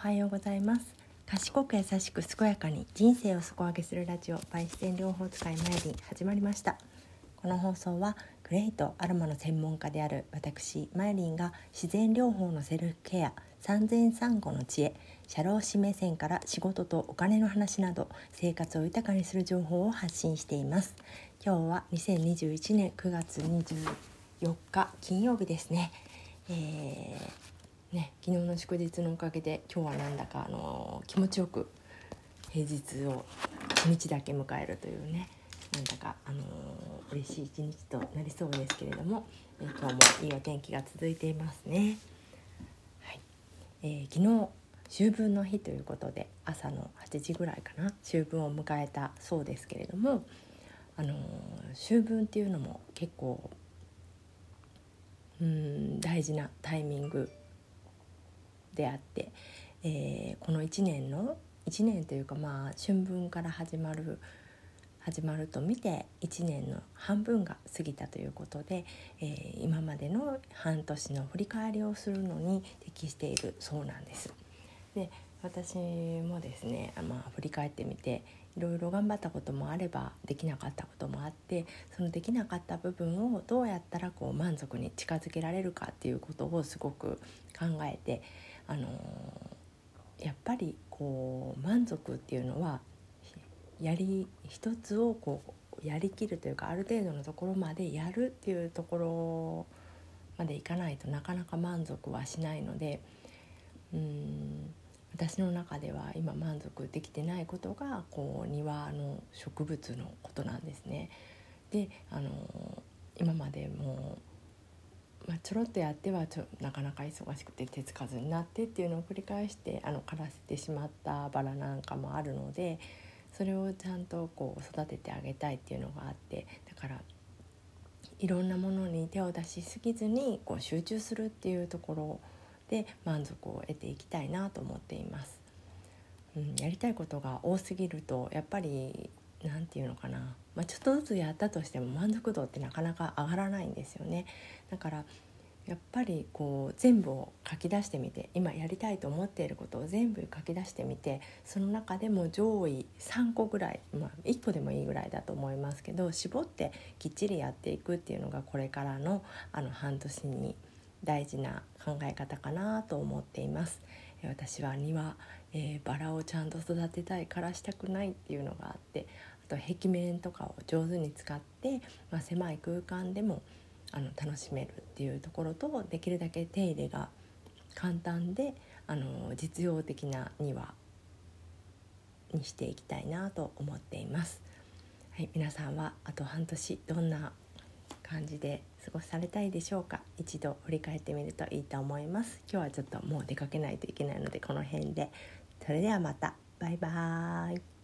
はようございます。賢く優しく健やかに人生を底上げするラジオバイ自然療法使いマイリン始まりました。この放送はグレイとアロマの専門家である私マイリンが自然療法のセルフケア産前産後の知恵社労士目線から仕事とお金の話など生活を豊かにする情報を発信しています。今日は2021年9月24日金曜日ですね、えーね、昨日の祝日のおかげで今日はなんだか、あの気持ちよく平日を1日だけ迎えるというねなんだか、あの嬉しい一日となりそうですけれども、えー、今日もいいお天気が続いていますね。はいえー、昨日秋分の日ということで朝の8時ぐらいかな秋分を迎えたそうですけれども、あの秋分っていうのも結構うん大事なタイミングであって、えー、この1年の1年というかまあ春分から始まる始まると見て1年の半分が過ぎたということで、えー、今までの半年の振り返りをするのに適しているそうなんです。で私もですね、まあ、振り返ってみていろいろ頑張ったこともあればできなかったこともあってそのできなかった部分をどうやったらこう満足に近づけられるかっていうことをすごく考えてあのやっぱりこう満足っていうのはやり一つをこうやりきるというかある程度のところまでやるっていうところまでいかないとなかなか満足はしないのでうん私の中では今満足できてないことがこう庭の植物のことなんですね。であの今までもまあ、ちょろっとやってはちょなかなか忙しくて手つかずになってっていうのを繰り返してあの枯らせてしまったバラなんかもあるのでそれをちゃんとこう育ててあげたいっていうのがあってだからいろんなものに手を出しすぎずにこう集中するっていうところで満足を得ていきたいなと思っています。うん、やりたいことが多すぎるとやっぱり何て言うのかな、まあ、ちょっとずつやったとしても満足度ってなかなか上がらないんですよね。だからやっぱりこう全部を書き出してみて今やりたいと思っていることを全部書き出してみてその中でも上位3個ぐらい、まあ、1個でもいいぐらいだと思いますけど絞ってきっちりやっていくっていうのがこれからのあの半年に大事な考え方かなと思っています。私は庭、えー、バラをちゃんと育てたいからしたくないっていうのがあってあと壁面とかを上手に使って、まあ、狭い空間でもあの楽しめるっていうところとできるだけ手入れが簡単であの実用的な庭にしていきたいなと思っています。はい、皆さんはあと半年どんな感じで過ごされたいでしょうか？一度振り返ってみるといいと思います。今日はちょっともう出かけないといけないのでこの辺で。それではまた。バイバーイ。